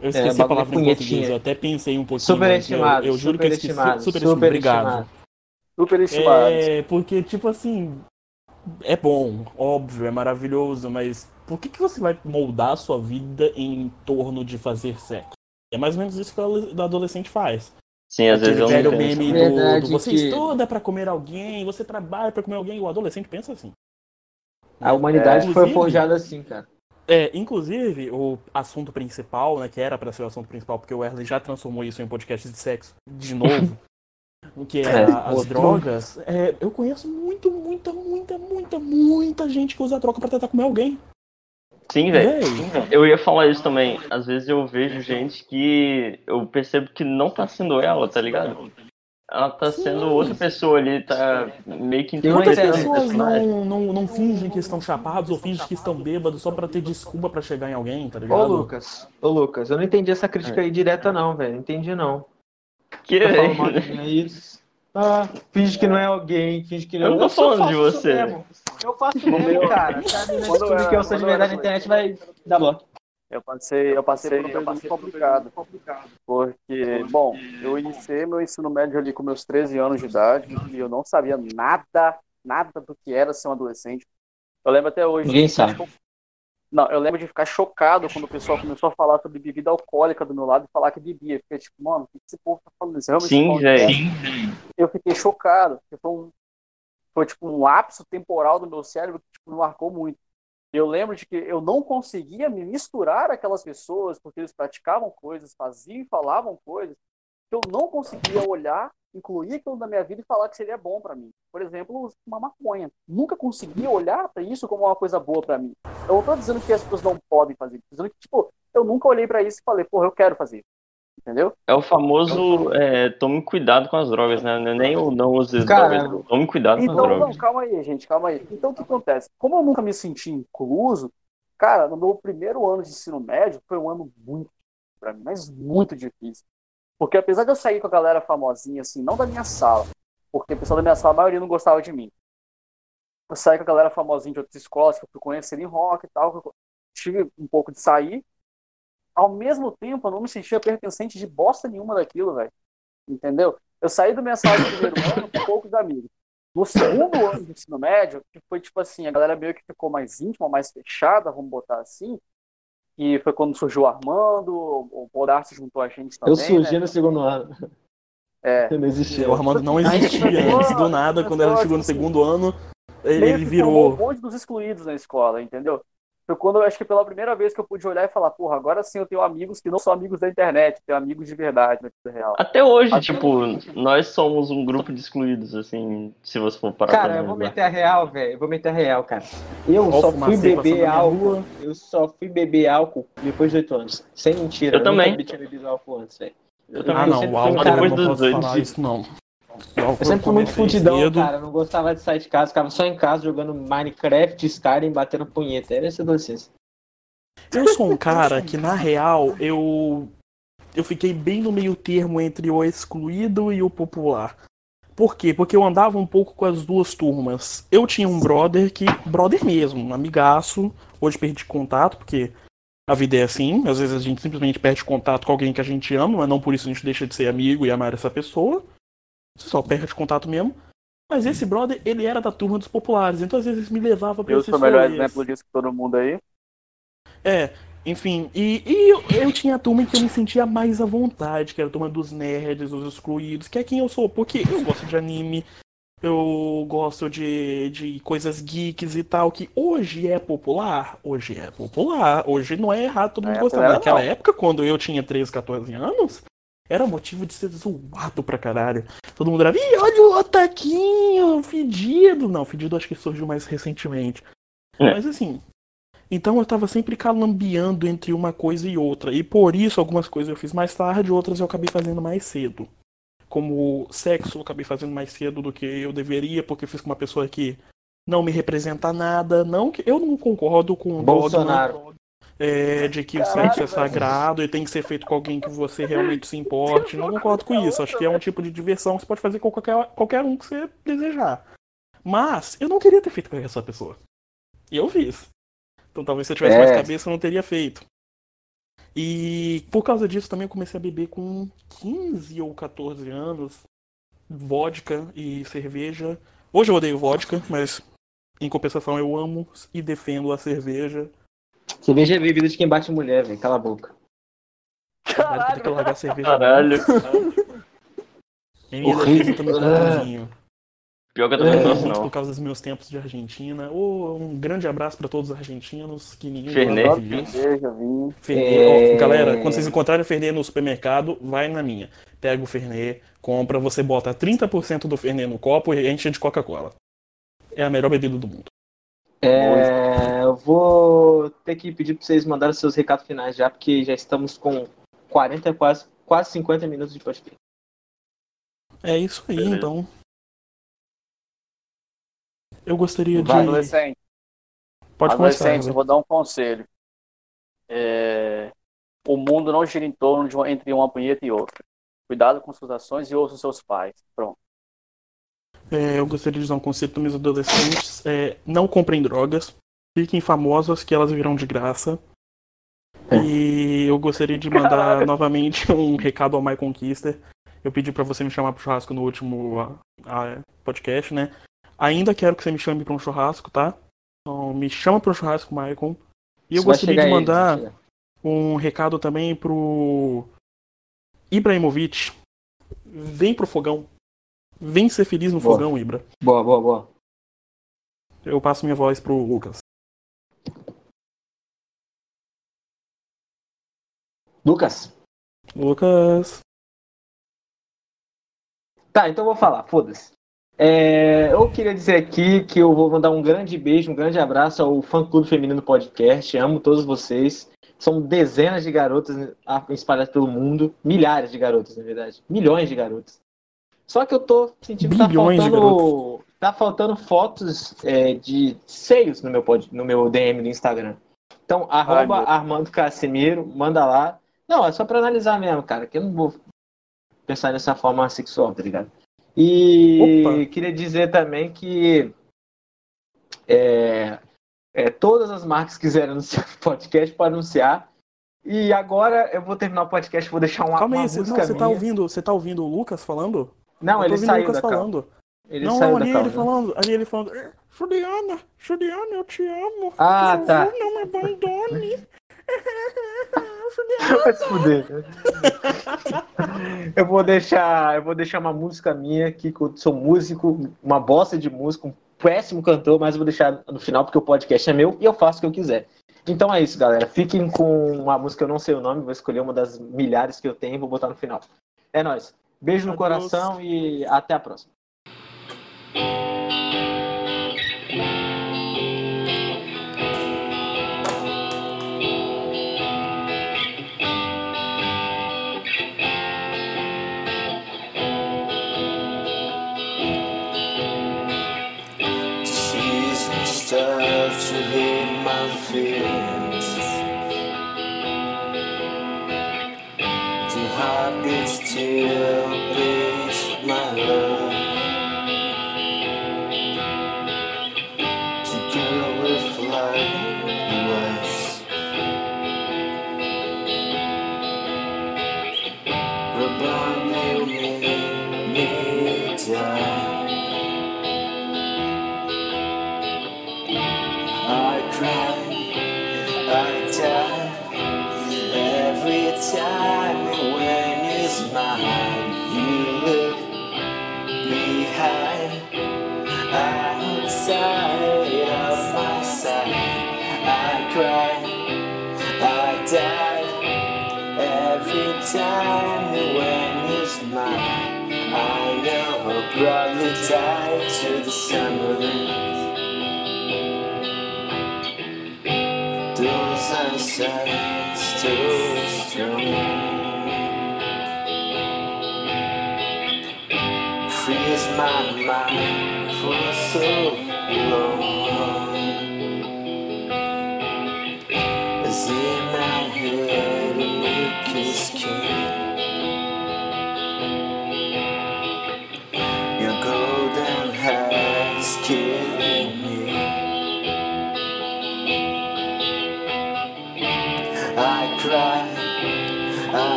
Eu esqueci a bagulho palavra em português, eu até pensei um pouquinho. Superestimado. Eu, eu juro que eu esqueci. superestimado, Superestimado. Obrigado. Superestimado. Super estimado. É, porque, tipo assim, é bom, óbvio, é maravilhoso, mas por que, que você vai moldar a sua vida em torno de fazer sexo? É mais ou menos isso que o adolescente faz. Sim, às vezes eu não penso. meme do, do você que- estuda pra comer alguém, você trabalha pra comer alguém, o adolescente pensa assim. A humanidade É. foi Inclusive- forjada assim, cara. É, inclusive, o assunto principal, né, que era pra ser o assunto principal, porque o Erle já transformou isso em um podcast de sexo de novo, que é, É, as outro. drogas. É, eu conheço muito, muita, muita, muita, muita gente que usa droga pra tentar comer alguém. Sim, velho. Eu ia falar isso também. Às vezes eu vejo gente que eu percebo que não tá sendo ela, tá ligado? ela tá Sim. sendo outra pessoa ali, tá meio que Quantas pessoas não, não, não fingem que estão chapados ou fingem que estão bêbados só pra ter desculpa pra chegar em alguém, tá ligado? Ô Lucas, ô Lucas, eu não entendi essa crítica aí direta não, velho. Entendi não. Que tá é isso? Ah, finge que não é alguém, finge que não é Eu não tô falando de você. Eu faço mesmo, cara. Sabe, né? Quando que eu sou de verdade na internet vai dar bloco. Eu passei, eu passei por um período muito complicado, porque, bom, eu iniciei meu ensino médio ali com meus 13 anos de idade e eu não sabia nada, nada do que era ser um adolescente. Eu lembro até hoje. Ninguém sabe. Não, eu lembro de ficar chocado quando o pessoal começou a falar sobre bebida alcoólica do meu lado e falar que bebia. Fiquei tipo, mano, o que esse povo tá falando isso? Realmente Sim, velho. Eu fiquei chocado. Foi, um, foi tipo um lapso temporal do meu cérebro que tipo, me marcou muito. Eu lembro de que eu não conseguia me misturar aquelas pessoas porque eles praticavam coisas, faziam e falavam coisas que eu não conseguia olhar, incluir aquilo na minha vida e falar que seria bom para mim. Por exemplo, uma maconha. Nunca conseguia olhar para isso como uma coisa boa para mim. Eu não tô dizendo que as pessoas não podem fazer, tô dizendo que tipo, eu nunca olhei para isso e falei, porra, eu quero fazer entendeu? É o famoso é, tome cuidado com as drogas, né? É nem o não use drogas, tome cuidado então, com as drogas. Não, calma aí, gente, calma aí. Então o que acontece? Como eu nunca me senti incluso, cara, no meu primeiro ano de ensino médio foi um ano muito para mim, mas muito difícil. Porque apesar de eu sair com a galera famosinha, assim, não da minha sala, porque o pessoal da minha sala, a maioria não gostava de mim. Eu saí com a galera famosinha de outras escolas que eu fui conhecer em rock e tal. tive um pouco de sair, ao mesmo tempo, eu não me sentia pertencente de bosta nenhuma daquilo, velho. Entendeu? Eu saí do minha sala de primeiro ano com poucos amigos. No segundo ano de ensino médio, que foi tipo assim, a galera meio que ficou mais íntima, mais fechada, vamos botar assim. E foi quando surgiu o Armando, o Podar se juntou a gente também. Eu surgi né? no segundo ano. É. não existia. O Armando não existia antes do nada, quando ele chegou no segundo ano, ele, ele virou. Um monte dos excluídos na escola, entendeu? Foi quando eu acho que pela primeira vez que eu pude olhar e falar, porra, agora sim eu tenho amigos que não são amigos da internet, tenho amigos de verdade na vida real. Até hoje, Até tipo, hoje. nós somos um grupo de excluídos, assim, se você for parar Cara, eu vou meter a real, velho, eu vou meter a real, cara. Eu só fui beber álcool, eu só fui beber álcool depois de 8 anos. Sem mentira. Eu, eu também. Nunca tinha bebido álcool antes, velho. Eu também. Ah, não, o álcool depois dos 18. Isso não. Eu sempre fui muito fundidão, cedo. cara. Não gostava de sair de casa, ficava só em casa jogando Minecraft, Skyrim, batendo punheta. Era essa adolescência. Eu sou um cara que, na real, eu. Eu fiquei bem no meio termo entre o excluído e o popular. Por quê? Porque eu andava um pouco com as duas turmas. Eu tinha um brother que. Brother mesmo, um amigaço. Hoje perdi contato, porque a vida é assim. Às vezes a gente simplesmente perde contato com alguém que a gente ama, mas não por isso a gente deixa de ser amigo e amar essa pessoa. Você só perde contato mesmo. Mas esse brother, ele era da turma dos populares, então às vezes me levava pra Eu sou o melhor exemplo disso que todo mundo aí. É, enfim, e, e eu, eu, tinha a turma em que eu me sentia mais à vontade, que era a turma dos nerds, os excluídos, que é quem eu sou, porque eu gosto de anime, eu gosto de, de coisas geeks e tal, que hoje é popular, hoje é popular, hoje não é errado todo mundo é, gostar. Naquela não. época, quando eu tinha 13, 14 anos, era motivo de ser zoado pra caralho. Todo mundo era, ih, olha o otaquinho, fedido. Não, fedido acho que surgiu mais recentemente. É. Mas assim, então eu estava sempre calambeando entre uma coisa e outra. E por isso algumas coisas eu fiz mais tarde, outras eu acabei fazendo mais cedo. Como sexo eu acabei fazendo mais cedo do que eu deveria, porque eu fiz com uma pessoa que não me representa nada. Não que eu não concordo com o Bolsonaro. É, de que o sexo é sagrado e tem que ser feito com alguém que você realmente se importe. Não concordo com isso. Acho que é um tipo de diversão que você pode fazer com qualquer, qualquer um que você desejar. Mas eu não queria ter feito com essa pessoa. E eu fiz. Então talvez se eu tivesse é. mais cabeça eu não teria feito. E por causa disso também eu comecei a beber com 15 ou 14 anos vodka e cerveja. Hoje eu odeio vodka, mas em compensação eu amo e defendo a cerveja. Cerveja é bebida de quem bate mulher, velho. Cala a boca. Caralho. que largar cerveja. Caralho. Horrível. Também Pior que eu também não gosto, não. Por causa dos meus tempos de Argentina. Oh, um grande abraço para todos os argentinos. Que ninguém Fernet. Fernet. É... galera, quando vocês encontrarem Fernet no supermercado, vai na minha. Pega o Fernet, compra, você bota 30% do Fernet no copo e enche de Coca-Cola. É a melhor bebida do mundo. É, eu vou ter que pedir para vocês mandarem seus recados finais já, porque já estamos com 40, quase, quase 50 minutos de podcast. É isso aí, Beleza. então. Eu gostaria Vai, de. Adolescente. Pode Adolescente, começar, eu vou dar um conselho. É... O mundo não gira em torno de uma... entre uma punheta e outra. Cuidado com suas ações e ouça seus pais. Pronto. É, eu gostaria de dar um conselho para meus adolescentes. É, não comprem drogas. Fiquem famosas que elas virão de graça. É. E eu gostaria de mandar Caraca. novamente um recado ao My Conquister. Eu pedi para você me chamar pro churrasco no último a, a, podcast, né? Ainda quero que você me chame para um churrasco, tá? Então, me chama para um churrasco, Maicon. E eu você gostaria de mandar aí, um recado também pro Ibrahimovic. Vem pro fogão. Vem ser feliz no boa. fogão, Ibra. Boa, boa, boa. Eu passo minha voz pro Lucas. Lucas. Lucas. Tá, então eu vou falar, foda-se. É, eu queria dizer aqui que eu vou mandar um grande beijo, um grande abraço ao Fã Clube Feminino Podcast. Amo todos vocês. São dezenas de garotas espalhadas pelo mundo, milhares de garotas, na verdade, milhões de garotas. Só que eu tô sentindo que tá faltando, tá faltando fotos é, de seios no meu, pod, no meu DM do Instagram. Então, arroba Ai, Armando Casimiro, manda lá. Não, é só pra analisar mesmo, cara, que eu não vou pensar dessa forma sexual, tá ligado? E Opa. queria dizer também que é, é, todas as marcas que quiserem anunciar podcast podem anunciar. E agora eu vou terminar o podcast, vou deixar uma, Calma uma aí, você, não, você tá ouvindo, você tá ouvindo o Lucas falando? Não, ele saiu da falando. Ele não, saiu ali da ele falando, ali ele falando, Juliana, Juliana, eu te amo. Ah, Por tá. favor, não me abandone. Vai se fuder. Eu vou deixar, eu vou deixar uma música minha aqui, que eu sou músico, uma bosta de música, um péssimo cantor, mas eu vou deixar no final porque o podcast é meu e eu faço o que eu quiser. Então é isso, galera. Fiquem com uma música, eu não sei o nome, vou escolher uma das milhares que eu tenho e vou botar no final. É nóis. Beijo no Adeus. coração e até a próxima.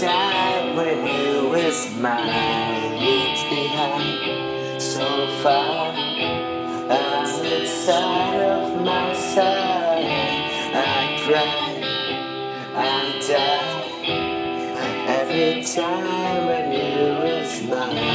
time when you is mine Leaves behind. So far Outside of my side I cry, I die. Every time when you is mine